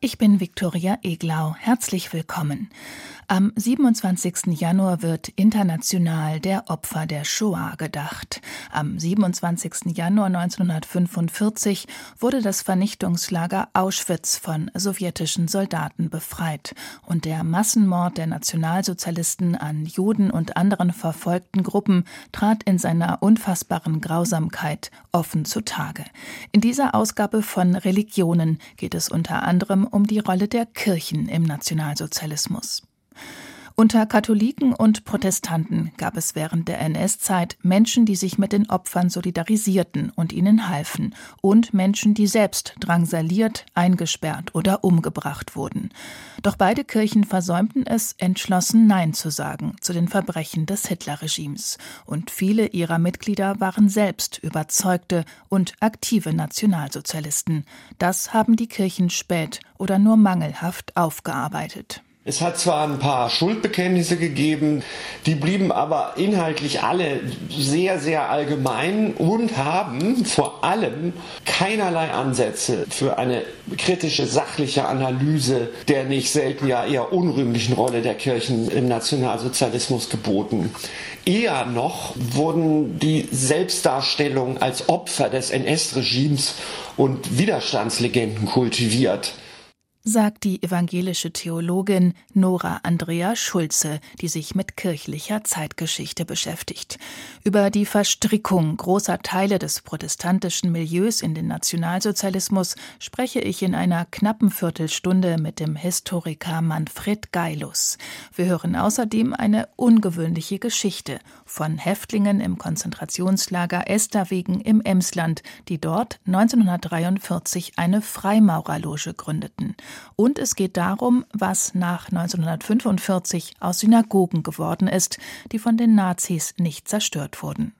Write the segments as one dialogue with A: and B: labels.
A: ich bin Viktoria Eglau. Herzlich willkommen. Am 27. Januar wird international der Opfer der Shoah gedacht. Am 27. Januar 1945 wurde das Vernichtungslager Auschwitz von sowjetischen Soldaten befreit und der Massenmord der Nationalsozialisten an Juden und anderen verfolgten Gruppen trat in seiner unfassbaren Grausamkeit offen zutage. In dieser Ausgabe von Religionen geht es unter anderem um die Rolle der Kirchen im Nationalsozialismus. Unter Katholiken und Protestanten gab es während der NS-Zeit Menschen, die sich mit den Opfern solidarisierten und ihnen halfen, und Menschen, die selbst drangsaliert, eingesperrt oder umgebracht wurden. Doch beide Kirchen versäumten es, entschlossen Nein zu sagen zu den Verbrechen des Hitlerregimes, und viele ihrer Mitglieder waren selbst überzeugte und aktive Nationalsozialisten. Das haben die Kirchen spät oder nur mangelhaft aufgearbeitet.
B: Es hat zwar ein paar Schuldbekenntnisse gegeben, die blieben aber inhaltlich alle sehr, sehr allgemein und haben vor allem keinerlei Ansätze für eine kritische, sachliche Analyse der nicht selten ja eher unrühmlichen Rolle der Kirchen im Nationalsozialismus geboten. Eher noch wurden die Selbstdarstellungen als Opfer des NS-Regimes und Widerstandslegenden kultiviert
A: sagt die evangelische Theologin Nora Andrea Schulze, die sich mit kirchlicher Zeitgeschichte beschäftigt. Über die Verstrickung großer Teile des protestantischen Milieus in den Nationalsozialismus spreche ich in einer knappen Viertelstunde mit dem Historiker Manfred Geilus. Wir hören außerdem eine ungewöhnliche Geschichte von Häftlingen im Konzentrationslager Esterwegen im Emsland, die dort 1943 eine Freimaurerloge gründeten. Und es geht darum, was nach 1945 aus Synagogen geworden ist, die von den Nazis nicht zerstört wurden.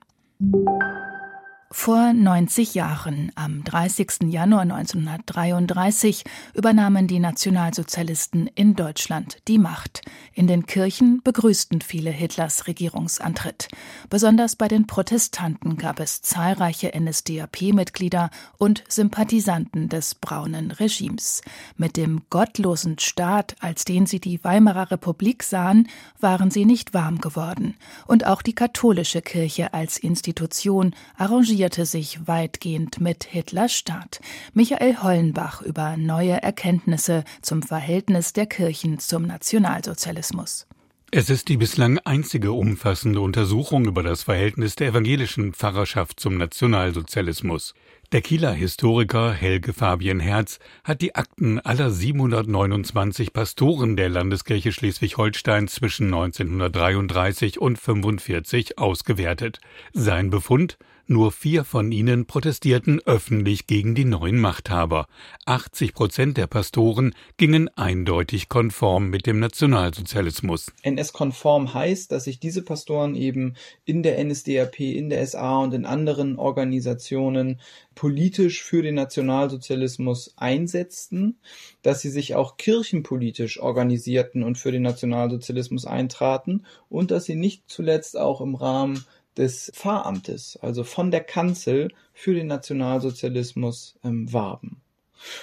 A: Vor 90 Jahren, am 30. Januar 1933, übernahmen die Nationalsozialisten in Deutschland die Macht. In den Kirchen begrüßten viele Hitlers Regierungsantritt. Besonders bei den Protestanten gab es zahlreiche NSDAP-Mitglieder und Sympathisanten des braunen Regimes. Mit dem gottlosen Staat, als den sie die Weimarer Republik sahen, waren sie nicht warm geworden. Und auch die katholische Kirche als Institution arrangierte arrangierte sich weitgehend mit Hitlers Staat. Michael Hollenbach über neue Erkenntnisse zum Verhältnis der Kirchen zum Nationalsozialismus.
C: Es ist die bislang einzige umfassende Untersuchung über das Verhältnis der evangelischen Pfarrerschaft zum Nationalsozialismus. Der Kieler Historiker Helge Fabian Herz hat die Akten aller 729 Pastoren der Landeskirche Schleswig-Holstein zwischen 1933 und 1945 ausgewertet. Sein Befund nur vier von ihnen protestierten öffentlich gegen die neuen Machthaber. 80 Prozent der Pastoren gingen eindeutig konform mit dem Nationalsozialismus.
D: NS-konform heißt, dass sich diese Pastoren eben in der NSDAP, in der SA und in anderen Organisationen politisch für den Nationalsozialismus einsetzten, dass sie sich auch kirchenpolitisch organisierten und für den Nationalsozialismus eintraten und dass sie nicht zuletzt auch im Rahmen des Pfarramtes, also von der Kanzel für den Nationalsozialismus ähm, warben.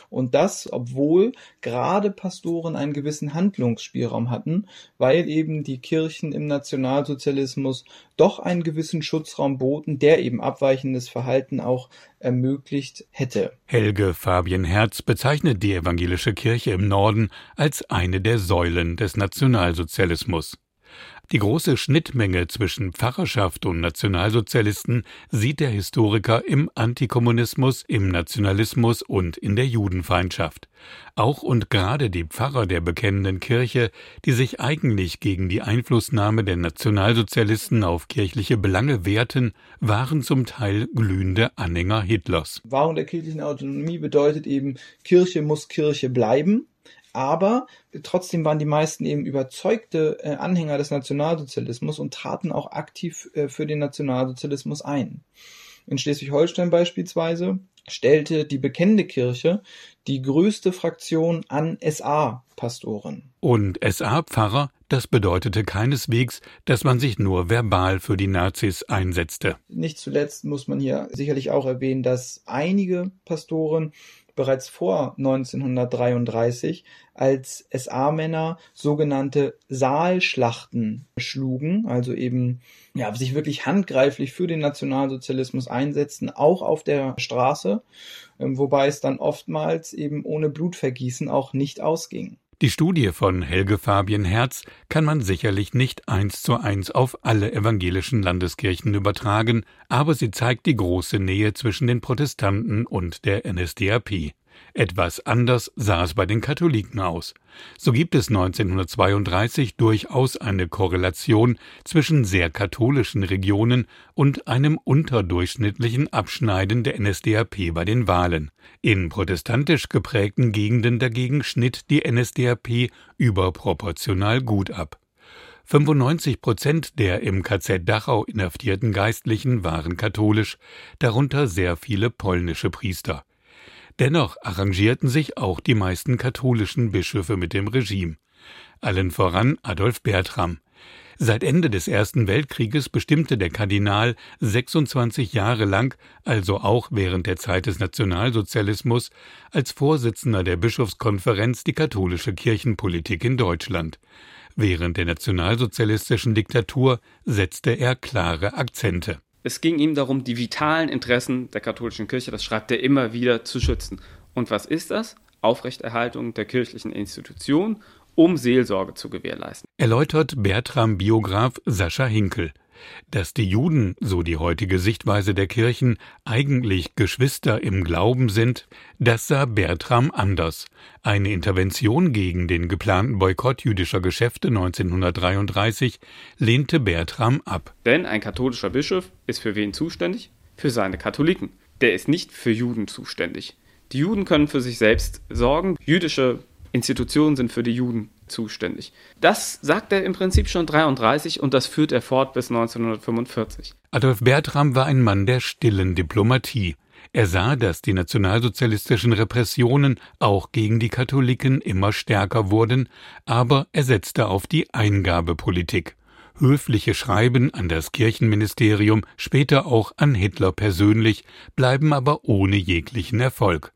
D: Und das, obwohl gerade Pastoren einen gewissen Handlungsspielraum hatten, weil eben die Kirchen im Nationalsozialismus doch einen gewissen Schutzraum boten, der eben abweichendes Verhalten auch ermöglicht hätte.
C: Helge Fabian Herz bezeichnet die evangelische Kirche im Norden als eine der Säulen des Nationalsozialismus. Die große Schnittmenge zwischen Pfarrerschaft und Nationalsozialisten sieht der Historiker im Antikommunismus, im Nationalismus und in der Judenfeindschaft. Auch und gerade die Pfarrer der bekennenden Kirche, die sich eigentlich gegen die Einflussnahme der Nationalsozialisten auf kirchliche Belange wehrten, waren zum Teil glühende Anhänger Hitlers.
D: Wahrung der kirchlichen Autonomie bedeutet eben, Kirche muss Kirche bleiben aber trotzdem waren die meisten eben überzeugte äh, Anhänger des Nationalsozialismus und traten auch aktiv äh, für den Nationalsozialismus ein. In Schleswig-Holstein beispielsweise stellte die bekennende Kirche die größte Fraktion an SA-Pastoren.
C: Und SA-Pfarrer, das bedeutete keineswegs, dass man sich nur verbal für die Nazis einsetzte.
D: Nicht zuletzt muss man hier sicherlich auch erwähnen, dass einige Pastoren bereits vor 1933 als SA-Männer sogenannte Saalschlachten schlugen, also eben ja, sich wirklich handgreiflich für den Nationalsozialismus einsetzten, auch auf der Straße, ähm, wobei es dann oftmals eben ohne Blutvergießen auch nicht ausging.
C: Die Studie von Helge Fabian Herz kann man sicherlich nicht eins zu eins auf alle evangelischen Landeskirchen übertragen, aber sie zeigt die große Nähe zwischen den Protestanten und der NSDAP. Etwas anders sah es bei den Katholiken aus. So gibt es 1932 durchaus eine Korrelation zwischen sehr katholischen Regionen und einem unterdurchschnittlichen Abschneiden der NSDAP bei den Wahlen. In protestantisch geprägten Gegenden dagegen schnitt die NSDAP überproportional gut ab. 95 Prozent der im KZ Dachau inhaftierten Geistlichen waren katholisch, darunter sehr viele polnische Priester. Dennoch arrangierten sich auch die meisten katholischen Bischöfe mit dem Regime. Allen voran Adolf Bertram. Seit Ende des Ersten Weltkrieges bestimmte der Kardinal 26 Jahre lang, also auch während der Zeit des Nationalsozialismus, als Vorsitzender der Bischofskonferenz die katholische Kirchenpolitik in Deutschland. Während der nationalsozialistischen Diktatur setzte er klare Akzente.
E: Es ging ihm darum, die vitalen Interessen der katholischen Kirche, das schreibt er immer wieder, zu schützen. Und was ist das? Aufrechterhaltung der kirchlichen Institution, um Seelsorge zu gewährleisten.
C: Erläutert Bertram Biograf Sascha Hinkel. Dass die Juden, so die heutige Sichtweise der Kirchen, eigentlich Geschwister im Glauben sind, das sah Bertram anders. Eine Intervention gegen den geplanten Boykott jüdischer Geschäfte 1933 lehnte Bertram ab.
E: Denn ein katholischer Bischof ist für wen zuständig? Für seine Katholiken. Der ist nicht für Juden zuständig. Die Juden können für sich selbst sorgen. Jüdische Institutionen sind für die Juden zuständig. Das sagt er im Prinzip schon 33 und das führt er fort bis 1945.
C: Adolf Bertram war ein Mann der stillen Diplomatie. Er sah, dass die nationalsozialistischen Repressionen auch gegen die Katholiken immer stärker wurden, aber er setzte auf die Eingabepolitik. Höfliche Schreiben an das Kirchenministerium, später auch an Hitler persönlich, bleiben aber ohne jeglichen Erfolg.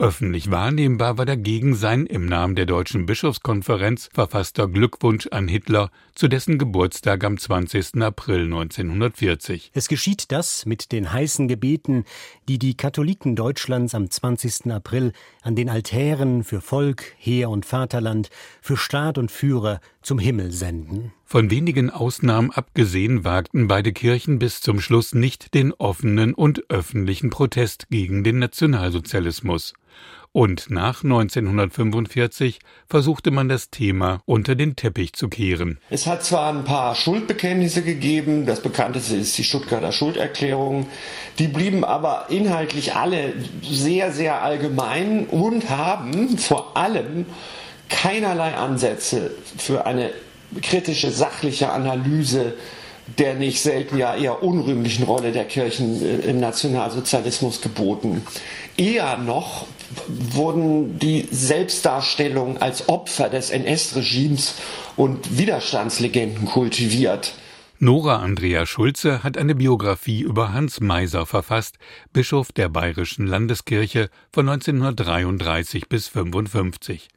C: Öffentlich wahrnehmbar war dagegen sein im Namen der Deutschen Bischofskonferenz verfasster Glückwunsch an Hitler zu dessen Geburtstag am 20. April 1940.
F: Es geschieht das mit den heißen Gebeten, die die Katholiken Deutschlands am 20. April an den Altären für Volk, Heer und Vaterland, für Staat und Führer zum Himmel senden.
C: Von wenigen Ausnahmen abgesehen wagten beide Kirchen bis zum Schluss nicht den offenen und öffentlichen Protest gegen den Nationalsozialismus. Und nach 1945 versuchte man das Thema unter den Teppich zu kehren.
B: Es hat zwar ein paar Schuldbekenntnisse gegeben, das bekannteste ist die Stuttgarter Schulderklärung, die blieben aber inhaltlich alle sehr, sehr allgemein und haben vor allem keinerlei Ansätze für eine kritische, sachliche Analyse der nicht selten ja eher unrühmlichen Rolle der Kirchen äh, im Nationalsozialismus geboten. Eher noch wurden die Selbstdarstellungen als Opfer des NS-Regimes und Widerstandslegenden kultiviert.
C: Nora Andrea Schulze hat eine Biografie über Hans Meiser verfasst, Bischof der Bayerischen Landeskirche von 1933 bis 55.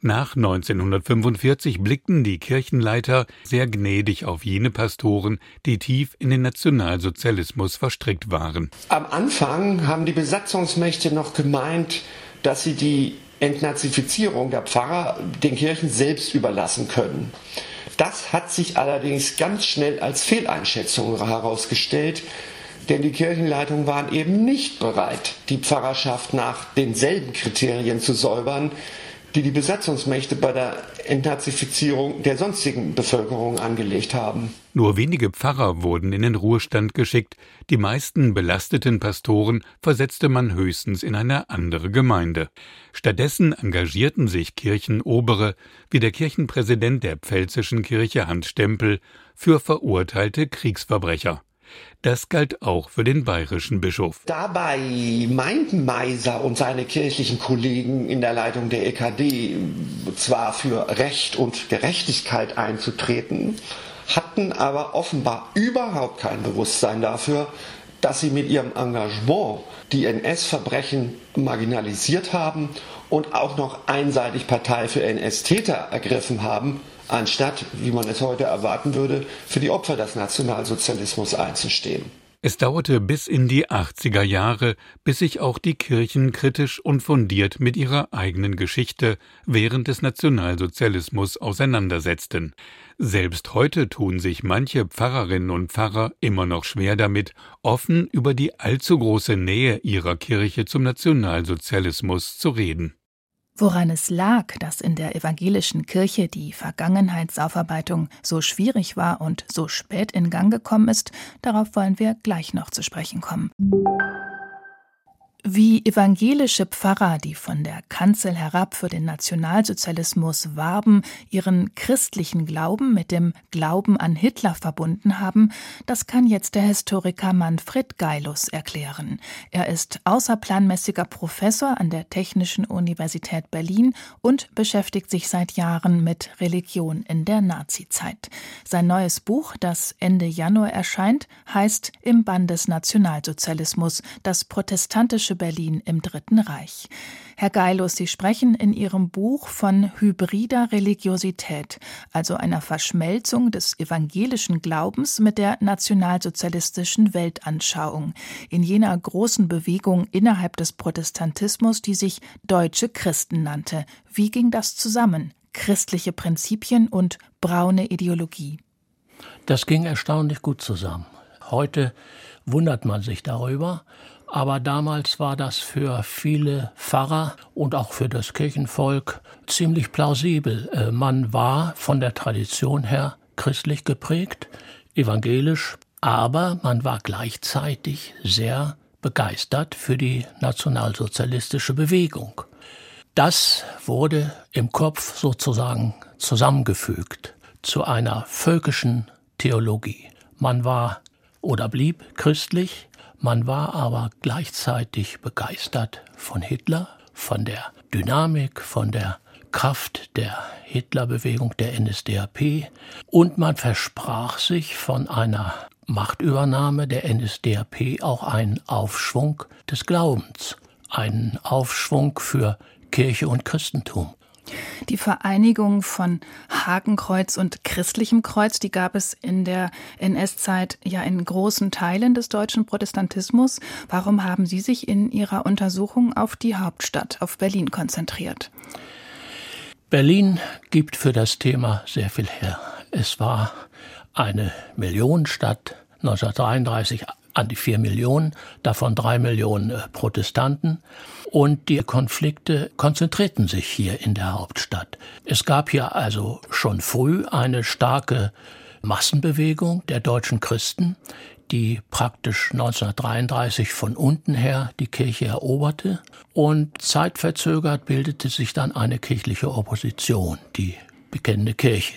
C: Nach 1945 blickten die Kirchenleiter sehr gnädig auf jene Pastoren, die tief in den Nationalsozialismus verstrickt waren.
B: Am Anfang haben die Besatzungsmächte noch gemeint, dass sie die Entnazifizierung der Pfarrer den Kirchen selbst überlassen können. Das hat sich allerdings ganz schnell als Fehleinschätzung herausgestellt, denn die Kirchenleitungen waren eben nicht bereit, die Pfarrerschaft nach denselben Kriterien zu säubern, die die Besatzungsmächte bei der Entnazifizierung der sonstigen Bevölkerung angelegt haben.
C: Nur wenige Pfarrer wurden in den Ruhestand geschickt, die meisten belasteten Pastoren versetzte man höchstens in eine andere Gemeinde. Stattdessen engagierten sich Kirchenobere, wie der Kirchenpräsident der Pfälzischen Kirche Hans Stempel, für verurteilte Kriegsverbrecher. Das galt auch für den bayerischen Bischof.
B: Dabei meinten Meiser und seine kirchlichen Kollegen in der Leitung der EKD zwar für Recht und Gerechtigkeit einzutreten, hatten aber offenbar überhaupt kein Bewusstsein dafür, dass sie mit ihrem Engagement die NS-Verbrechen marginalisiert haben und auch noch einseitig Partei für NS-Täter ergriffen haben, anstatt, wie man es heute erwarten würde, für die Opfer des Nationalsozialismus einzustehen.
C: Es dauerte bis in die 80er Jahre, bis sich auch die Kirchen kritisch und fundiert mit ihrer eigenen Geschichte während des Nationalsozialismus auseinandersetzten. Selbst heute tun sich manche Pfarrerinnen und Pfarrer immer noch schwer damit, offen über die allzu große Nähe ihrer Kirche zum Nationalsozialismus zu reden.
A: Woran es lag, dass in der evangelischen Kirche die Vergangenheitsaufarbeitung so schwierig war und so spät in Gang gekommen ist, darauf wollen wir gleich noch zu sprechen kommen. Wie evangelische Pfarrer, die von der Kanzel herab für den Nationalsozialismus warben, ihren christlichen Glauben mit dem Glauben an Hitler verbunden haben, das kann jetzt der Historiker Manfred Geilus erklären. Er ist außerplanmäßiger Professor an der Technischen Universität Berlin und beschäftigt sich seit Jahren mit Religion in der Nazizeit. Sein neues Buch, das Ende Januar erscheint, heißt Im Bann des Nationalsozialismus, das protestantische Deutsche Berlin im Dritten Reich. Herr Geilus, Sie sprechen in Ihrem Buch von hybrider Religiosität, also einer Verschmelzung des evangelischen Glaubens mit der nationalsozialistischen Weltanschauung, in jener großen Bewegung innerhalb des Protestantismus, die sich Deutsche Christen nannte. Wie ging das zusammen? Christliche Prinzipien und braune Ideologie.
G: Das ging erstaunlich gut zusammen. Heute wundert man sich darüber, aber damals war das für viele Pfarrer und auch für das Kirchenvolk ziemlich plausibel. Äh, man war von der Tradition her christlich geprägt, evangelisch, aber man war gleichzeitig sehr begeistert für die nationalsozialistische Bewegung. Das wurde im Kopf sozusagen zusammengefügt zu einer völkischen Theologie. Man war oder blieb christlich, man war aber gleichzeitig begeistert von Hitler, von der Dynamik, von der Kraft der Hitlerbewegung, der NSDAP und man versprach sich von einer Machtübernahme der NSDAP auch einen Aufschwung des Glaubens, einen Aufschwung für Kirche und Christentum.
A: Die Vereinigung von Hakenkreuz und christlichem Kreuz, die gab es in der NS-Zeit ja in großen Teilen des deutschen Protestantismus. Warum haben Sie sich in Ihrer Untersuchung auf die Hauptstadt, auf Berlin konzentriert?
G: Berlin gibt für das Thema sehr viel her. Es war eine Millionenstadt 1933 an die vier Millionen, davon drei Millionen äh, Protestanten. Und die Konflikte konzentrierten sich hier in der Hauptstadt. Es gab hier also schon früh eine starke Massenbewegung der deutschen Christen, die praktisch 1933 von unten her die Kirche eroberte. Und zeitverzögert bildete sich dann eine kirchliche Opposition, die bekennende Kirche.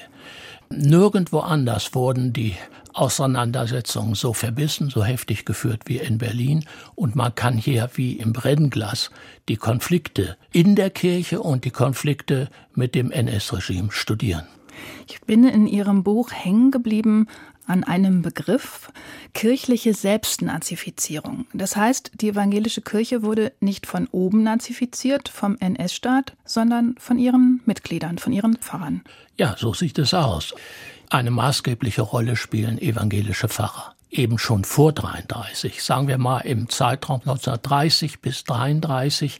G: Nirgendwo anders wurden die Auseinandersetzungen so verbissen, so heftig geführt wie in Berlin. Und man kann hier wie im Brennglas die Konflikte in der Kirche und die Konflikte mit dem NS-Regime studieren.
A: Ich bin in Ihrem Buch hängen geblieben an einem Begriff kirchliche Selbstnazifizierung. Das heißt, die evangelische Kirche wurde nicht von oben nazifiziert, vom NS-Staat, sondern von ihren Mitgliedern, von ihren Pfarrern.
G: Ja, so sieht es aus. Eine maßgebliche Rolle spielen evangelische Pfarrer. Eben schon vor 33, sagen wir mal im Zeitraum 1930 bis 33,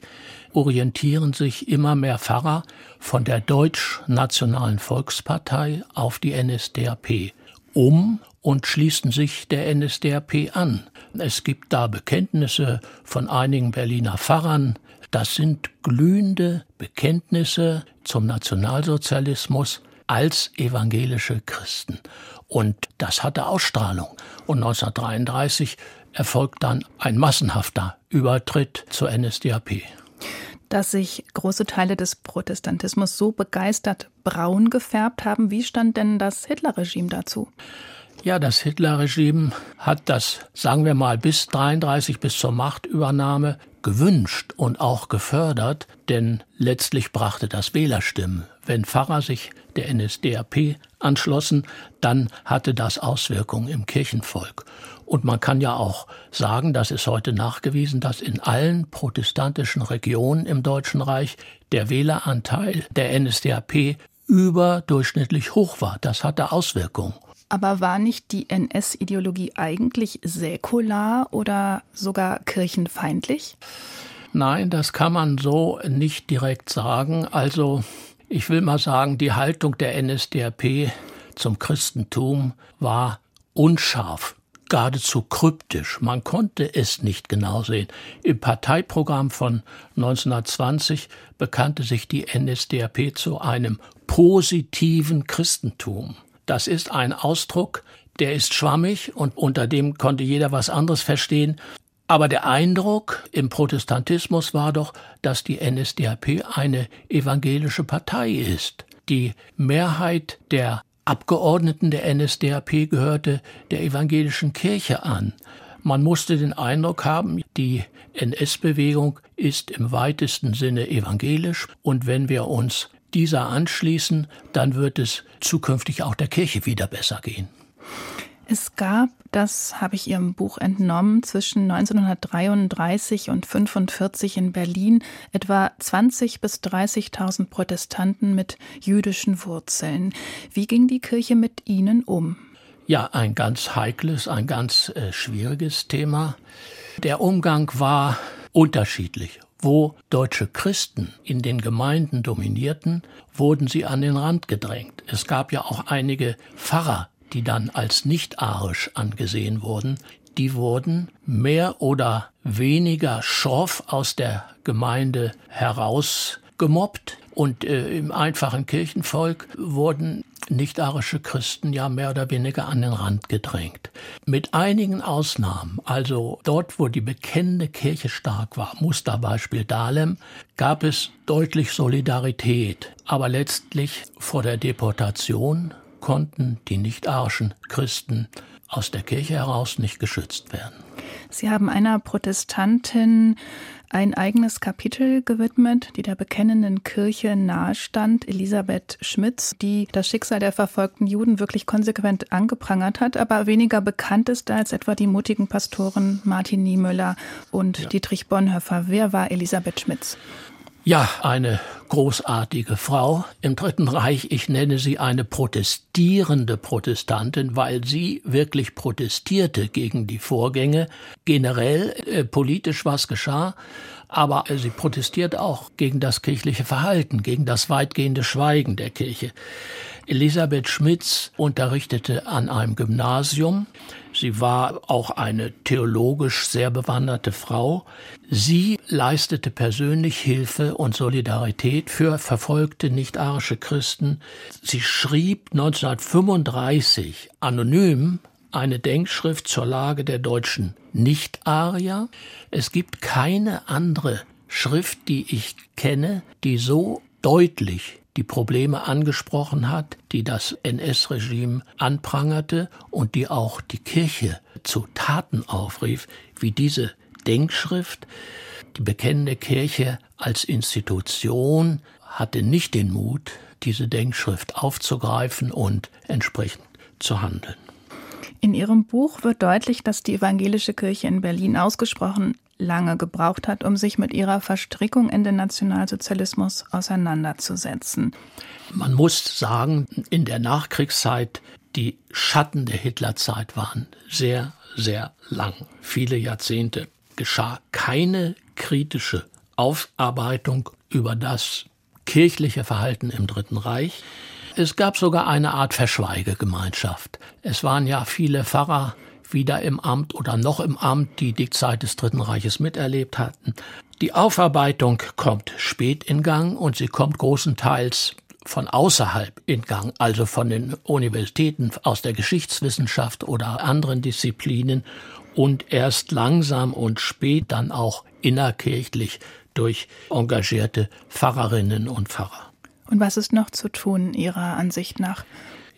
G: orientieren sich immer mehr Pfarrer von der Deutsch-Nationalen Volkspartei auf die NSDAP um und schließen sich der NSDAP an. Es gibt da Bekenntnisse von einigen Berliner Pfarrern. Das sind glühende Bekenntnisse zum Nationalsozialismus als evangelische Christen. Und das hatte Ausstrahlung. Und 1933 erfolgt dann ein massenhafter Übertritt zur NSDAP.
A: Dass sich große Teile des Protestantismus so begeistert braun gefärbt haben, wie stand denn das Hitlerregime dazu?
G: Ja, das Hitlerregime hat das, sagen wir mal, bis 33 bis zur Machtübernahme gewünscht und auch gefördert, denn letztlich brachte das Wählerstimmen. Wenn Pfarrer sich der NSDAP anschlossen, dann hatte das Auswirkungen im Kirchenvolk. Und man kann ja auch sagen, das ist heute nachgewiesen, dass in allen protestantischen Regionen im Deutschen Reich der Wähleranteil der NSDAP überdurchschnittlich hoch war. Das hatte Auswirkungen.
A: Aber war nicht die NS-Ideologie eigentlich säkular oder sogar kirchenfeindlich?
G: Nein, das kann man so nicht direkt sagen. Also ich will mal sagen, die Haltung der NSDAP zum Christentum war unscharf, geradezu kryptisch. Man konnte es nicht genau sehen. Im Parteiprogramm von 1920 bekannte sich die NSDAP zu einem positiven Christentum. Das ist ein Ausdruck, der ist schwammig und unter dem konnte jeder was anderes verstehen. Aber der Eindruck im Protestantismus war doch, dass die NSDAP eine evangelische Partei ist. Die Mehrheit der Abgeordneten der NSDAP gehörte der evangelischen Kirche an. Man musste den Eindruck haben, die NS-Bewegung ist im weitesten Sinne evangelisch und wenn wir uns dieser anschließen, dann wird es zukünftig auch der Kirche wieder besser gehen.
A: Es gab, das habe ich Ihrem Buch entnommen, zwischen 1933 und 1945 in Berlin etwa 20 bis 30.000 Protestanten mit jüdischen Wurzeln. Wie ging die Kirche mit ihnen um?
G: Ja, ein ganz heikles, ein ganz äh, schwieriges Thema. Der Umgang war unterschiedlich. Wo deutsche Christen in den Gemeinden dominierten, wurden sie an den Rand gedrängt. Es gab ja auch einige Pfarrer, die dann als nicht arisch angesehen wurden, die wurden mehr oder weniger schroff aus der Gemeinde heraus gemobbt und äh, im einfachen Kirchenvolk wurden nicht-arische Christen ja mehr oder weniger an den Rand gedrängt. Mit einigen Ausnahmen, also dort, wo die bekennende Kirche stark war, Musterbeispiel Dahlem, gab es deutlich Solidarität. Aber letztlich vor der Deportation konnten die nicht-arischen Christen aus der Kirche heraus nicht geschützt werden.
A: Sie haben einer Protestantin ein eigenes Kapitel gewidmet, die der bekennenden Kirche nahestand, Elisabeth Schmitz, die das Schicksal der verfolgten Juden wirklich konsequent angeprangert hat, aber weniger bekannt ist als etwa die mutigen Pastoren Martin Niemöller und ja. Dietrich Bonhoeffer. Wer war Elisabeth Schmitz?
G: Ja, eine großartige Frau im Dritten Reich. Ich nenne sie eine protestierende Protestantin, weil sie wirklich protestierte gegen die Vorgänge. Generell äh, politisch was geschah, aber äh, sie protestiert auch gegen das kirchliche Verhalten, gegen das weitgehende Schweigen der Kirche. Elisabeth Schmitz unterrichtete an einem Gymnasium. Sie war auch eine theologisch sehr bewanderte Frau. Sie leistete persönlich Hilfe und Solidarität für verfolgte nicht-arische Christen. Sie schrieb 1935 anonym eine Denkschrift zur Lage der deutschen Nicht-Arier. Es gibt keine andere Schrift, die ich kenne, die so deutlich die Probleme angesprochen hat, die das NS-Regime anprangerte und die auch die Kirche zu Taten aufrief, wie diese Denkschrift. Die bekennende Kirche als Institution hatte nicht den Mut, diese Denkschrift aufzugreifen und entsprechend zu handeln.
A: In Ihrem Buch wird deutlich, dass die evangelische Kirche in Berlin ausgesprochen lange gebraucht hat, um sich mit ihrer Verstrickung in den Nationalsozialismus auseinanderzusetzen.
G: Man muss sagen, in der Nachkriegszeit, die Schatten der Hitlerzeit waren sehr, sehr lang. Viele Jahrzehnte geschah keine kritische Aufarbeitung über das kirchliche Verhalten im Dritten Reich. Es gab sogar eine Art Verschweigegemeinschaft. Es waren ja viele Pfarrer wieder im Amt oder noch im Amt, die die Zeit des Dritten Reiches miterlebt hatten. Die Aufarbeitung kommt spät in Gang und sie kommt großenteils von außerhalb in Gang, also von den Universitäten aus der Geschichtswissenschaft oder anderen Disziplinen und erst langsam und spät dann auch innerkirchlich durch engagierte Pfarrerinnen und Pfarrer.
A: Und was ist noch zu tun Ihrer Ansicht nach?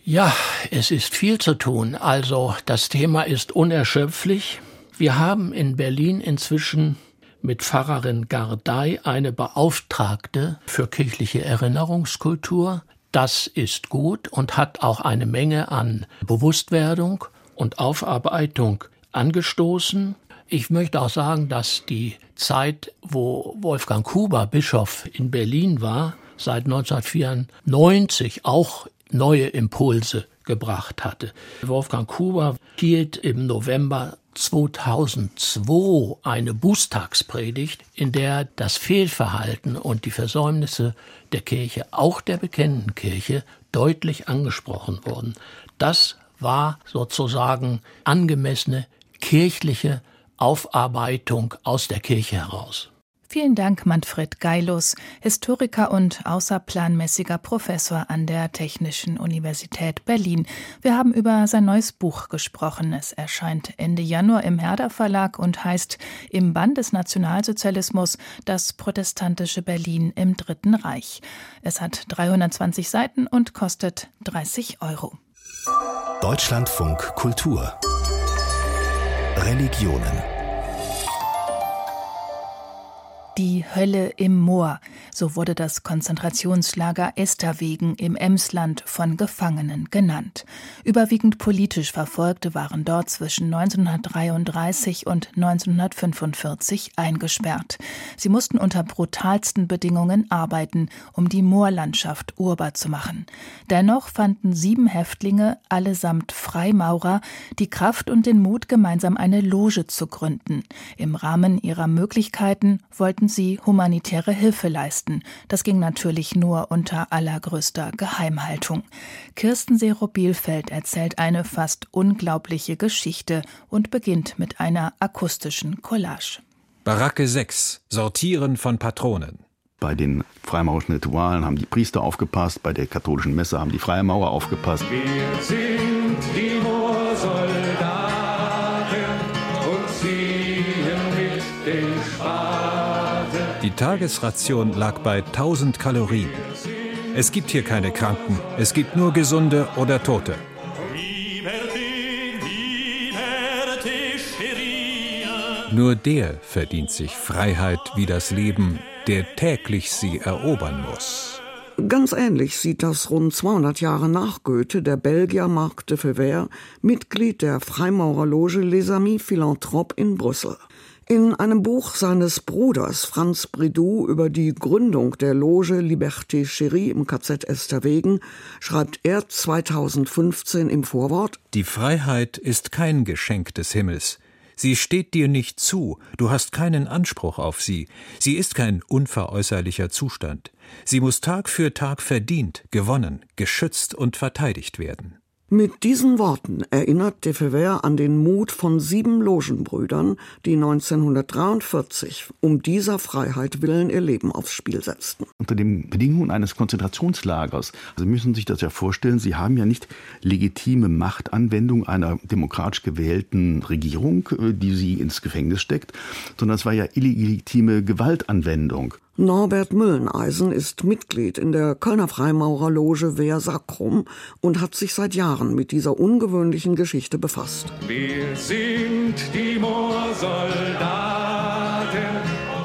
G: Ja, es ist viel zu tun. Also das Thema ist unerschöpflich. Wir haben in Berlin inzwischen mit Pfarrerin Gardei eine Beauftragte für kirchliche Erinnerungskultur. Das ist gut und hat auch eine Menge an Bewusstwerdung und Aufarbeitung angestoßen. Ich möchte auch sagen, dass die Zeit, wo Wolfgang Kuber Bischof in Berlin war, seit 1994 auch neue Impulse gebracht hatte. Wolfgang Kuber hielt im November 2002 eine Bußtagspredigt, in der das Fehlverhalten und die Versäumnisse der Kirche, auch der bekennenden Kirche, deutlich angesprochen wurden. Das war sozusagen angemessene kirchliche Aufarbeitung aus der Kirche heraus.
A: Vielen Dank, Manfred Geilus, Historiker und außerplanmäßiger Professor an der Technischen Universität Berlin. Wir haben über sein neues Buch gesprochen. Es erscheint Ende Januar im Herder Verlag und heißt Im Bann des Nationalsozialismus das protestantische Berlin im Dritten Reich. Es hat 320 Seiten und kostet 30 Euro.
H: Deutschlandfunk Kultur Religionen
A: Die Hölle im Moor, so wurde das Konzentrationslager Esterwegen im Emsland von Gefangenen genannt. Überwiegend politisch Verfolgte waren dort zwischen 1933 und 1945 eingesperrt. Sie mussten unter brutalsten Bedingungen arbeiten, um die Moorlandschaft urbar zu machen. Dennoch fanden sieben Häftlinge, allesamt Freimaurer, die Kraft und den Mut, gemeinsam eine Loge zu gründen. Im Rahmen ihrer Möglichkeiten wollten sie humanitäre Hilfe leisten. Das ging natürlich nur unter allergrößter Geheimhaltung. Kirsten Sero-Bielfeld erzählt eine fast unglaubliche Geschichte und beginnt mit einer akustischen Collage.
I: Baracke 6. Sortieren von Patronen.
J: Bei den freimaurischen Ritualen haben die Priester aufgepasst, bei der katholischen Messe haben die Freimaurer aufgepasst.
K: Wir sind die
I: Tagesration lag bei 1000 Kalorien. Es gibt hier keine Kranken, es gibt nur Gesunde oder Tote. Nur der verdient sich Freiheit wie das Leben, der täglich sie erobern muss.
L: Ganz ähnlich sieht das rund 200 Jahre nach Goethe der Belgier Marc de Fever, Mitglied der Freimaurerloge Les Amis Philanthropes in Brüssel. In einem Buch seines Bruders Franz Bridou über die Gründung der Loge Liberté Chérie im KZ Esterwegen schreibt er 2015 im Vorwort
I: Die Freiheit ist kein Geschenk des Himmels. Sie steht dir nicht zu, du hast keinen Anspruch auf sie, sie ist kein unveräußerlicher Zustand. Sie muss Tag für Tag verdient, gewonnen, geschützt und verteidigt werden.
L: Mit diesen Worten erinnert de Fever an den Mut von sieben Logenbrüdern, die 1943 um dieser Freiheit willen ihr Leben aufs Spiel setzten.
J: Unter den Bedingungen eines Konzentrationslagers, also Sie müssen sich das ja vorstellen, Sie haben ja nicht legitime Machtanwendung einer demokratisch gewählten Regierung, äh, die Sie ins Gefängnis steckt, sondern es war ja illegitime Gewaltanwendung.
L: Norbert Mülleneisen ist Mitglied in der Kölner Freimaurerloge Wehr Sacrum und hat sich seit Jahren mit dieser ungewöhnlichen Geschichte befasst.
K: Wir sind die Moorsoldaten.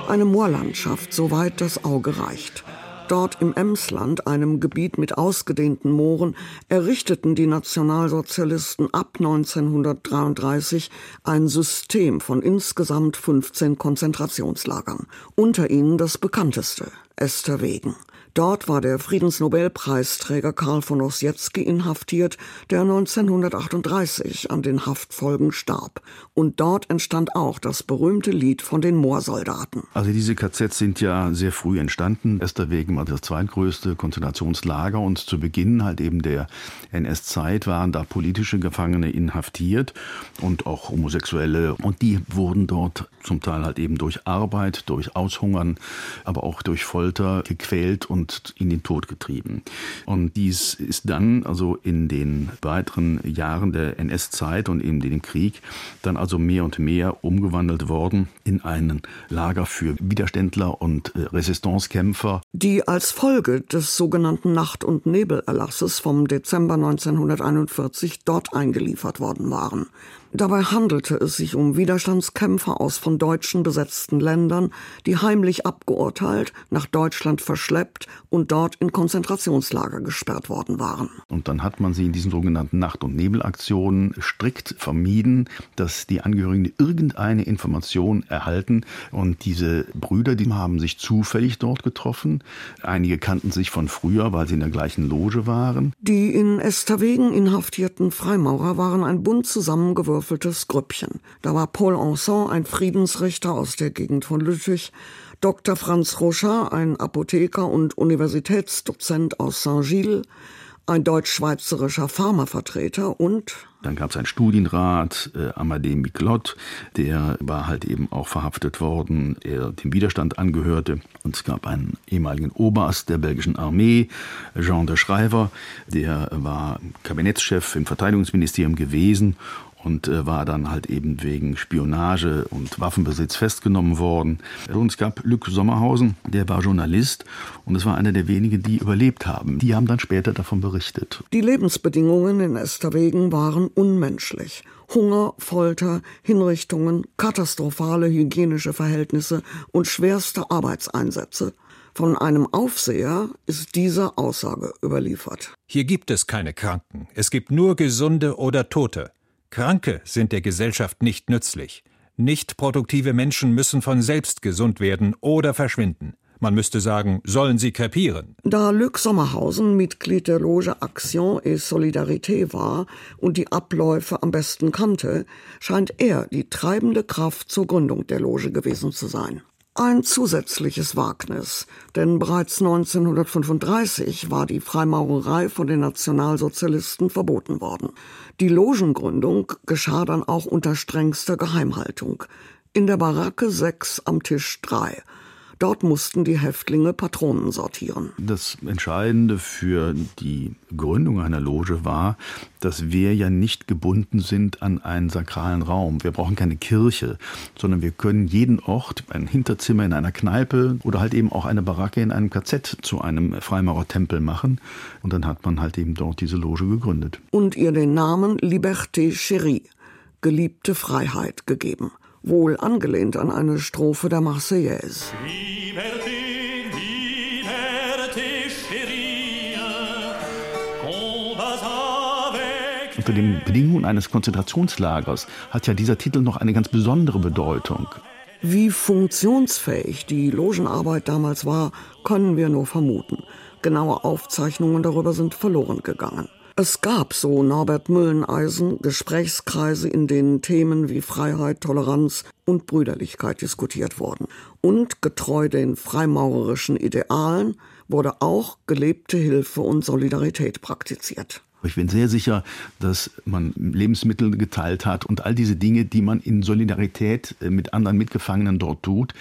L: Eine Moorlandschaft, soweit das Auge reicht. Dort im Emsland, einem Gebiet mit ausgedehnten Mooren, errichteten die Nationalsozialisten ab 1933 ein System von insgesamt 15 Konzentrationslagern. Unter ihnen das bekannteste, Esterwegen. Dort war der Friedensnobelpreisträger Karl von Ossietzky inhaftiert, der 1938 an den Haftfolgen starb. Und dort entstand auch das berühmte Lied von den Moorsoldaten.
J: Also diese KZs sind ja sehr früh entstanden. Esterwegen war das zweitgrößte Konzentrationslager und zu Beginn halt eben der NS-Zeit waren da politische Gefangene inhaftiert und auch Homosexuelle. Und die wurden dort zum Teil halt eben durch Arbeit, durch Aushungern, aber auch durch Folter gequält und und in den Tod getrieben. Und dies ist dann also in den weiteren Jahren der NS-Zeit und in den Krieg dann also mehr und mehr umgewandelt worden in einen Lager für Widerständler und äh, Resistancekämpfer.
L: Die als Folge des sogenannten Nacht- und Nebelerlasses vom Dezember 1941 dort eingeliefert worden waren. Dabei handelte es sich um Widerstandskämpfer aus von Deutschen besetzten Ländern, die heimlich abgeurteilt, nach Deutschland verschleppt und dort in Konzentrationslager gesperrt worden waren.
J: Und dann hat man sie in diesen sogenannten Nacht- und Nebelaktionen strikt vermieden, dass die Angehörigen irgendeine Information erhalten. Und diese Brüder, die haben sich zufällig dort getroffen. Einige kannten sich von früher, weil sie in der gleichen Loge waren.
L: Die in Esterwegen inhaftierten Freimaurer waren ein bunt zusammengewürfeltes gewürfeltes Grüppchen. Da war Paul Anson, ein Friedensrichter aus der Gegend von Lüttich, Dr. Franz Rocher, ein Apotheker und Universitätsdozent aus Saint-Gilles, ein deutsch-schweizerischer Pharmavertreter und
J: dann gab es einen Studienrat, äh, Amadé Miglot, der war halt eben auch verhaftet worden, er dem Widerstand angehörte. Und es gab einen ehemaligen Oberst der belgischen Armee, Jean de Schreiber, der war Kabinettschef im Verteidigungsministerium gewesen und äh, war dann halt eben wegen Spionage und Waffenbesitz festgenommen worden. Und es gab Luc Sommerhausen, der war Journalist und es war einer der wenigen, die überlebt haben. Die haben dann später davon berichtet.
L: Die Lebensbedingungen in Esterwegen waren unmenschlich. Hunger, Folter, Hinrichtungen, katastrophale hygienische Verhältnisse und schwerste Arbeitseinsätze. Von einem Aufseher ist diese Aussage überliefert.
I: Hier gibt es keine Kranken, es gibt nur Gesunde oder Tote. Kranke sind der Gesellschaft nicht nützlich. Nicht produktive Menschen müssen von selbst gesund werden oder verschwinden. Man müsste sagen, sollen sie krepieren.
L: Da Luc Sommerhausen Mitglied der Loge Action et Solidarité war und die Abläufe am besten kannte, scheint er die treibende Kraft zur Gründung der Loge gewesen zu sein. Ein zusätzliches Wagnis, denn bereits 1935 war die Freimaurerei von den Nationalsozialisten verboten worden. Die Logengründung geschah dann auch unter strengster Geheimhaltung. In der Baracke 6 am Tisch 3. Dort mussten die Häftlinge Patronen sortieren.
J: Das Entscheidende für die Gründung einer Loge war, dass wir ja nicht gebunden sind an einen sakralen Raum. Wir brauchen keine Kirche, sondern wir können jeden Ort, ein Hinterzimmer in einer Kneipe oder halt eben auch eine Baracke in einem KZ zu einem Freimaurertempel machen. Und dann hat man halt eben dort diese Loge gegründet.
L: Und ihr den Namen Liberté Chérie, geliebte Freiheit, gegeben wohl angelehnt an eine Strophe der Marseillaise.
J: Unter den Bedingungen eines Konzentrationslagers hat ja dieser Titel noch eine ganz besondere Bedeutung.
L: Wie funktionsfähig die Logenarbeit damals war, können wir nur vermuten. Genaue Aufzeichnungen darüber sind verloren gegangen. Es gab, so Norbert Mülleneisen, Gesprächskreise, in denen Themen wie Freiheit, Toleranz und Brüderlichkeit diskutiert wurden. Und getreu den freimaurerischen Idealen wurde auch gelebte Hilfe und Solidarität praktiziert.
J: Ich bin sehr sicher, dass man Lebensmittel geteilt hat und all diese Dinge, die man in Solidarität äh, mit anderen Mitgefangenen dort tut,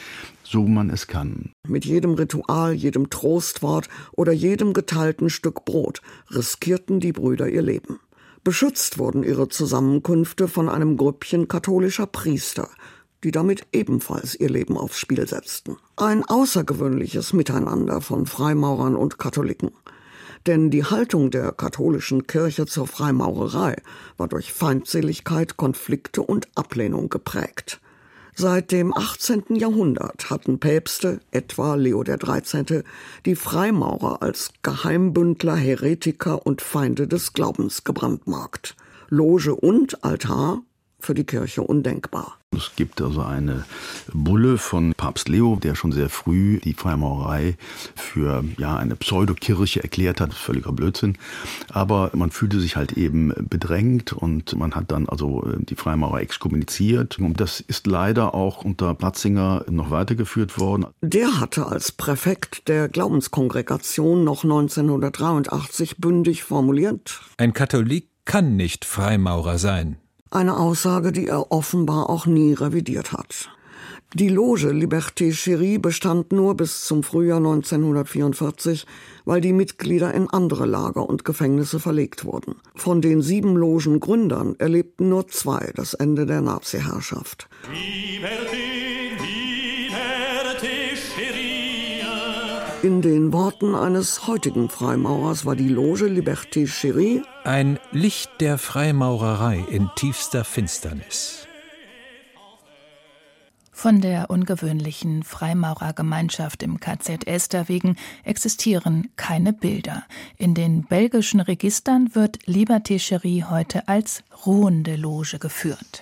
J: so man es kann.
L: Mit jedem Ritual, jedem Trostwort oder jedem geteilten Stück Brot riskierten die Brüder ihr Leben. Beschützt wurden ihre Zusammenkünfte von einem Grüppchen katholischer Priester, die damit ebenfalls ihr Leben aufs Spiel setzten. Ein außergewöhnliches Miteinander von Freimaurern und Katholiken. Denn die Haltung der katholischen Kirche zur Freimaurerei war durch Feindseligkeit, Konflikte und Ablehnung geprägt. Seit dem 18. Jahrhundert hatten Päpste, etwa Leo XIII., die Freimaurer als Geheimbündler, Heretiker und Feinde des Glaubens gebrandmarkt. Loge und Altar für die Kirche undenkbar.
J: Es gibt also eine Bulle von Papst Leo, der schon sehr früh die Freimaurerei für ja, eine Pseudokirche erklärt hat. Völliger Blödsinn. Aber man fühlte sich halt eben bedrängt und man hat dann also äh, die Freimaurer exkommuniziert. Und das ist leider auch unter Platzinger noch weitergeführt worden.
L: Der hatte als Präfekt der Glaubenskongregation noch 1983 bündig formuliert.
I: Ein Katholik kann nicht Freimaurer sein.
L: Eine Aussage, die er offenbar auch nie revidiert hat. Die Loge Liberté Chérie bestand nur bis zum Frühjahr 1944, weil die Mitglieder in andere Lager und Gefängnisse verlegt wurden. Von den sieben Logengründern erlebten nur zwei das Ende der Nazi-Herrschaft. In den Worten eines heutigen Freimaurers war die Loge Liberté Chérie
I: ein Licht der Freimaurerei in tiefster Finsternis.
A: Von der ungewöhnlichen Freimaurergemeinschaft im KZ Esterwegen existieren keine Bilder. In den belgischen Registern wird Liberté Chérie heute als ruhende Loge geführt.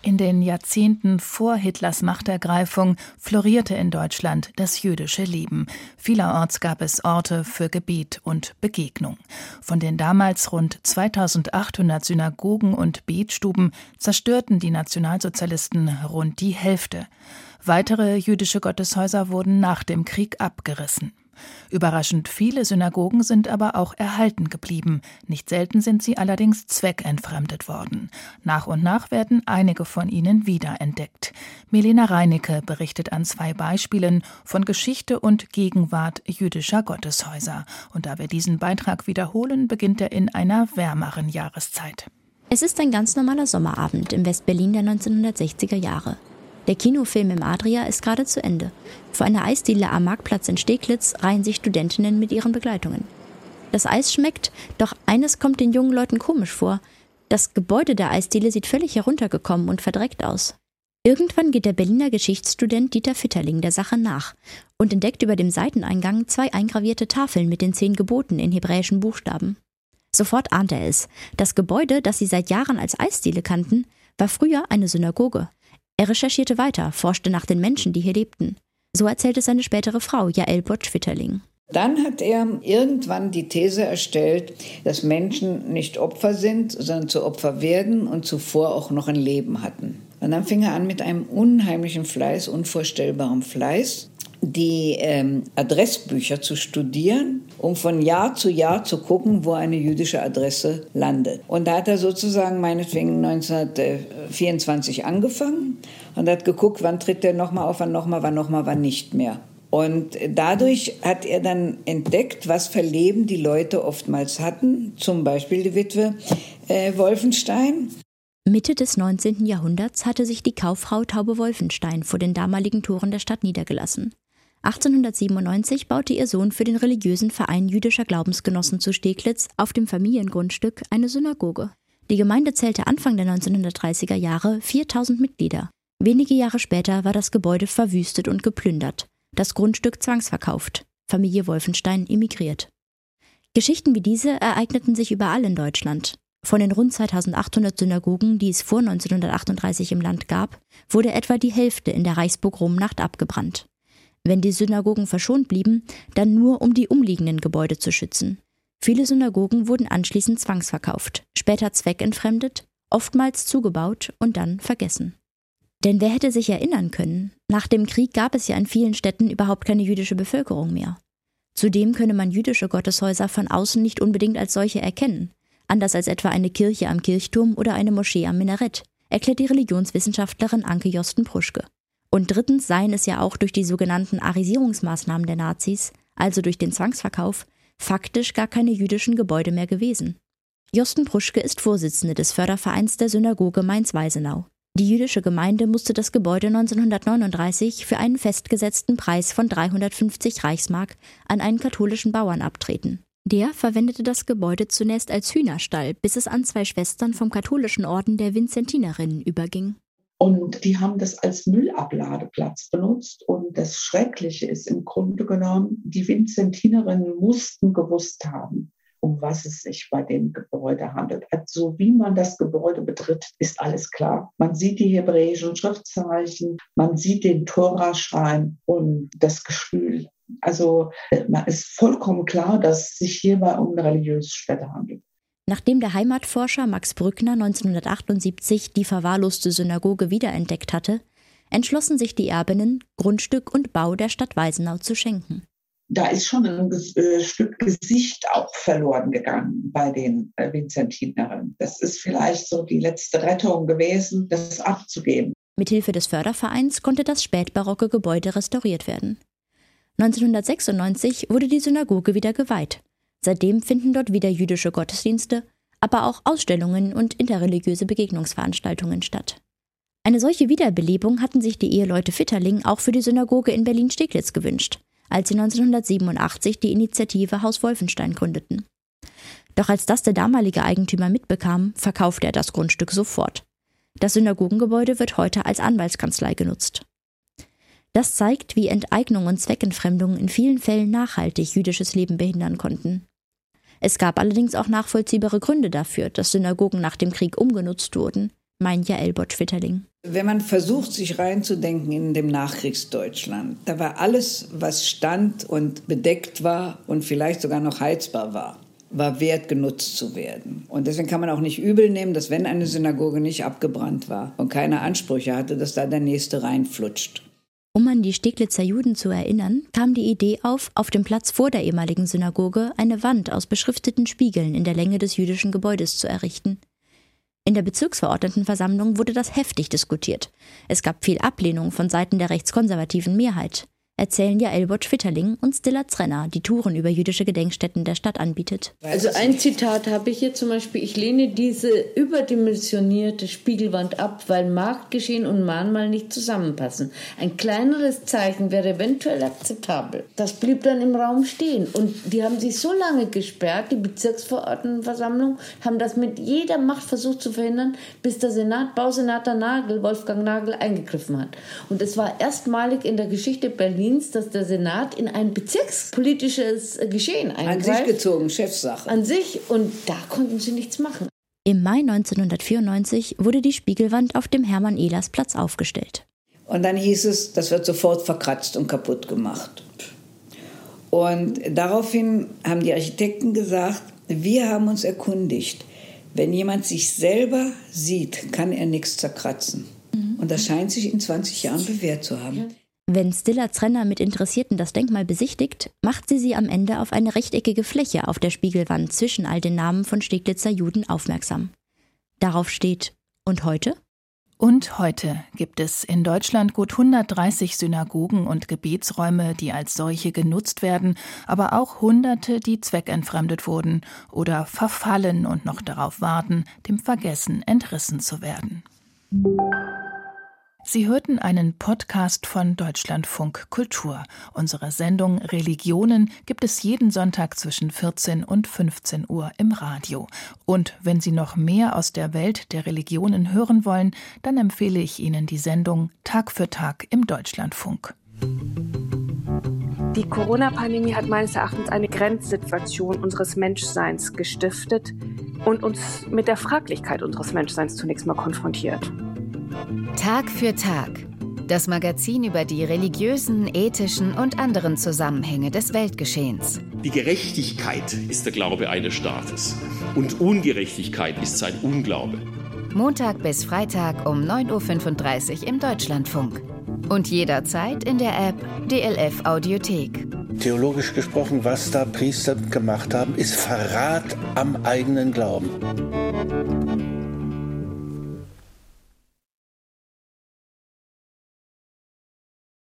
A: In den Jahrzehnten vor Hitlers Machtergreifung florierte in Deutschland das jüdische Leben. Vielerorts gab es Orte für Gebet und Begegnung. Von den damals rund 2800 Synagogen und Betstuben zerstörten die Nationalsozialisten rund die Hälfte. Weitere jüdische Gotteshäuser wurden nach dem Krieg abgerissen. Überraschend viele Synagogen sind aber auch erhalten geblieben. Nicht selten sind sie allerdings zweckentfremdet worden. Nach und nach werden einige von ihnen wiederentdeckt. Melina Reinecke berichtet an zwei Beispielen von Geschichte und Gegenwart jüdischer Gotteshäuser. Und da wir diesen Beitrag wiederholen, beginnt er in einer wärmeren Jahreszeit.
M: Es ist ein ganz normaler Sommerabend im Westberlin der 1960er Jahre. Der Kinofilm im Adria ist gerade zu Ende. Vor einer Eisdiele am Marktplatz in Steglitz reihen sich Studentinnen mit ihren Begleitungen. Das Eis schmeckt, doch eines kommt den jungen Leuten komisch vor. Das Gebäude der Eisdiele sieht völlig heruntergekommen und verdreckt aus. Irgendwann geht der Berliner Geschichtsstudent Dieter Fitterling der Sache nach und entdeckt über dem Seiteneingang zwei eingravierte Tafeln mit den zehn Geboten in hebräischen Buchstaben. Sofort ahnt er es. Das Gebäude, das sie seit Jahren als Eisdiele kannten, war früher eine Synagoge. Er recherchierte weiter, forschte nach den Menschen, die hier lebten. So erzählte seine spätere Frau, Jael Botsch-Witterling.
N: Dann hat er irgendwann die These erstellt, dass Menschen nicht Opfer sind, sondern zu Opfer werden und zuvor auch noch ein Leben hatten. Und dann fing er an mit einem unheimlichen Fleiß, unvorstellbarem Fleiß, die ähm, Adressbücher zu studieren, um von Jahr zu Jahr zu gucken, wo eine jüdische Adresse landet. Und da hat er sozusagen meinetwegen 1924 angefangen und hat geguckt, wann tritt der nochmal auf, wann nochmal, wann nochmal, wann nicht mehr. Und dadurch hat er dann entdeckt, was für Leben die Leute oftmals hatten, zum Beispiel die Witwe äh, Wolfenstein.
M: Mitte des 19. Jahrhunderts hatte sich die Kauffrau Taube Wolfenstein vor den damaligen Toren der Stadt niedergelassen. 1897 baute ihr Sohn für den religiösen Verein jüdischer Glaubensgenossen zu Steglitz auf dem Familiengrundstück eine Synagoge. Die Gemeinde zählte Anfang der 1930er Jahre 4000 Mitglieder. Wenige Jahre später war das Gebäude verwüstet und geplündert, das Grundstück zwangsverkauft, Familie Wolfenstein emigriert. Geschichten wie diese ereigneten sich überall in Deutschland. Von den rund 2800 Synagogen, die es vor 1938 im Land gab, wurde etwa die Hälfte in der Reichspogromnacht abgebrannt. Wenn die Synagogen verschont blieben, dann nur um die umliegenden Gebäude zu schützen. Viele Synagogen wurden anschließend zwangsverkauft, später zweckentfremdet, oftmals zugebaut und dann vergessen. Denn wer hätte sich erinnern können? Nach dem Krieg gab es ja in vielen Städten überhaupt keine jüdische Bevölkerung mehr. Zudem könne man jüdische Gotteshäuser von außen nicht unbedingt als solche erkennen, anders als etwa eine Kirche am Kirchturm oder eine Moschee am Minarett, erklärt die Religionswissenschaftlerin Anke Josten Pruschke. Und drittens seien es ja auch durch die sogenannten Arisierungsmaßnahmen der Nazis, also durch den Zwangsverkauf, faktisch gar keine jüdischen Gebäude mehr gewesen. Josten Pruschke ist Vorsitzende des Fördervereins der Synagoge Mainz-Weisenau. Die jüdische Gemeinde musste das Gebäude 1939 für einen festgesetzten Preis von 350 Reichsmark an einen katholischen Bauern abtreten. Der verwendete das Gebäude zunächst als Hühnerstall, bis es an zwei Schwestern vom katholischen Orden der Vinzentinerinnen überging.
O: Und die haben das als Müllabladeplatz benutzt. Und das Schreckliche ist im Grunde genommen, die Vinzentinerinnen mussten gewusst haben, um was es sich bei dem Gebäude handelt. Also wie man das Gebäude betritt, ist alles klar. Man sieht die hebräischen Schriftzeichen, man sieht den Toraschrein und das Gestühl. Also man ist vollkommen klar, dass sich hierbei um eine religiöse Stätte handelt.
M: Nachdem der Heimatforscher Max Brückner 1978 die verwahrloste Synagoge wiederentdeckt hatte, entschlossen sich die Erbinnen, Grundstück und Bau der Stadt Weisenau zu schenken.
O: Da ist schon ein äh, Stück Gesicht auch verloren gegangen bei den äh, Vinzentinerinnen. Das ist vielleicht so die letzte Rettung gewesen, das abzugeben.
M: Mithilfe des Fördervereins konnte das spätbarocke Gebäude restauriert werden. 1996 wurde die Synagoge wieder geweiht. Seitdem finden dort wieder jüdische Gottesdienste, aber auch Ausstellungen und interreligiöse Begegnungsveranstaltungen statt. Eine solche Wiederbelebung hatten sich die Eheleute Fitterling auch für die Synagoge in Berlin-Steglitz gewünscht, als sie 1987 die Initiative Haus Wolfenstein gründeten. Doch als das der damalige Eigentümer mitbekam, verkaufte er das Grundstück sofort. Das Synagogengebäude wird heute als Anwaltskanzlei genutzt. Das zeigt, wie Enteignung und Zweckentfremdung in vielen Fällen nachhaltig jüdisches Leben behindern konnten. Es gab allerdings auch nachvollziehbare Gründe dafür, dass Synagogen nach dem Krieg umgenutzt wurden, meint ja Elbot Schwitterling.
N: Wenn man versucht, sich reinzudenken in dem Nachkriegsdeutschland, da war alles, was stand und bedeckt war und vielleicht sogar noch heizbar war, war wert, genutzt zu werden. Und deswegen kann man auch nicht übel nehmen, dass wenn eine Synagoge nicht abgebrannt war und keine Ansprüche hatte, dass da der nächste reinflutscht.
M: Um an die Steglitzer Juden zu erinnern, kam die Idee auf, auf dem Platz vor der ehemaligen Synagoge eine Wand aus beschrifteten Spiegeln in der Länge des jüdischen Gebäudes zu errichten. In der Bezirksverordnetenversammlung wurde das heftig diskutiert. Es gab viel Ablehnung von Seiten der rechtskonservativen Mehrheit erzählen ja Elbot Schwitterling und Stilla Trenner, die Touren über jüdische Gedenkstätten der Stadt anbietet.
P: Also ein Zitat habe ich hier zum Beispiel, ich lehne diese überdimensionierte Spiegelwand ab, weil Marktgeschehen und Mahnmal nicht zusammenpassen. Ein kleineres Zeichen wäre eventuell akzeptabel. Das blieb dann im Raum stehen und die haben sich so lange gesperrt, die Bezirksverordnetenversammlung, haben das mit jeder Macht versucht zu verhindern, bis der Senat, Bausenator Nagel, Wolfgang Nagel, eingegriffen hat. Und es war erstmalig in der Geschichte Berlin Berlins, dass der Senat in ein bezirkspolitisches Geschehen eingreift.
N: An sich gezogen, Chefsache.
P: An sich und da konnten sie nichts machen.
M: Im Mai 1994 wurde die Spiegelwand auf dem Hermann-Ehlers-Platz aufgestellt.
N: Und dann hieß es, das wird sofort verkratzt und kaputt gemacht. Und daraufhin haben die Architekten gesagt, wir haben uns erkundigt, wenn jemand sich selber sieht, kann er nichts zerkratzen. Mhm. Und das scheint sich in 20 Jahren bewährt zu haben.
M: Wenn Stilla Trenner mit Interessierten das Denkmal besichtigt, macht sie sie am Ende auf eine rechteckige Fläche auf der Spiegelwand zwischen all den Namen von Steglitzer Juden aufmerksam. Darauf steht Und heute?
A: Und heute gibt es in Deutschland gut 130 Synagogen und Gebetsräume, die als solche genutzt werden, aber auch Hunderte, die zweckentfremdet wurden oder verfallen und noch darauf warten, dem Vergessen entrissen zu werden. Sie hörten einen Podcast von Deutschlandfunk Kultur. Unsere Sendung Religionen gibt es jeden Sonntag zwischen 14 und 15 Uhr im Radio. Und wenn Sie noch mehr aus der Welt der Religionen hören wollen, dann empfehle ich Ihnen die Sendung Tag für Tag im Deutschlandfunk.
Q: Die Corona-Pandemie hat meines Erachtens eine Grenzsituation unseres Menschseins gestiftet und uns mit der Fraglichkeit unseres Menschseins zunächst mal konfrontiert.
R: Tag für Tag. Das Magazin über die religiösen, ethischen und anderen Zusammenhänge des Weltgeschehens.
S: Die Gerechtigkeit ist der Glaube eines Staates. Und Ungerechtigkeit ist sein Unglaube.
R: Montag bis Freitag um 9.35 Uhr im Deutschlandfunk. Und jederzeit in der App DLF Audiothek.
T: Theologisch gesprochen, was da Priester gemacht haben, ist Verrat am eigenen Glauben.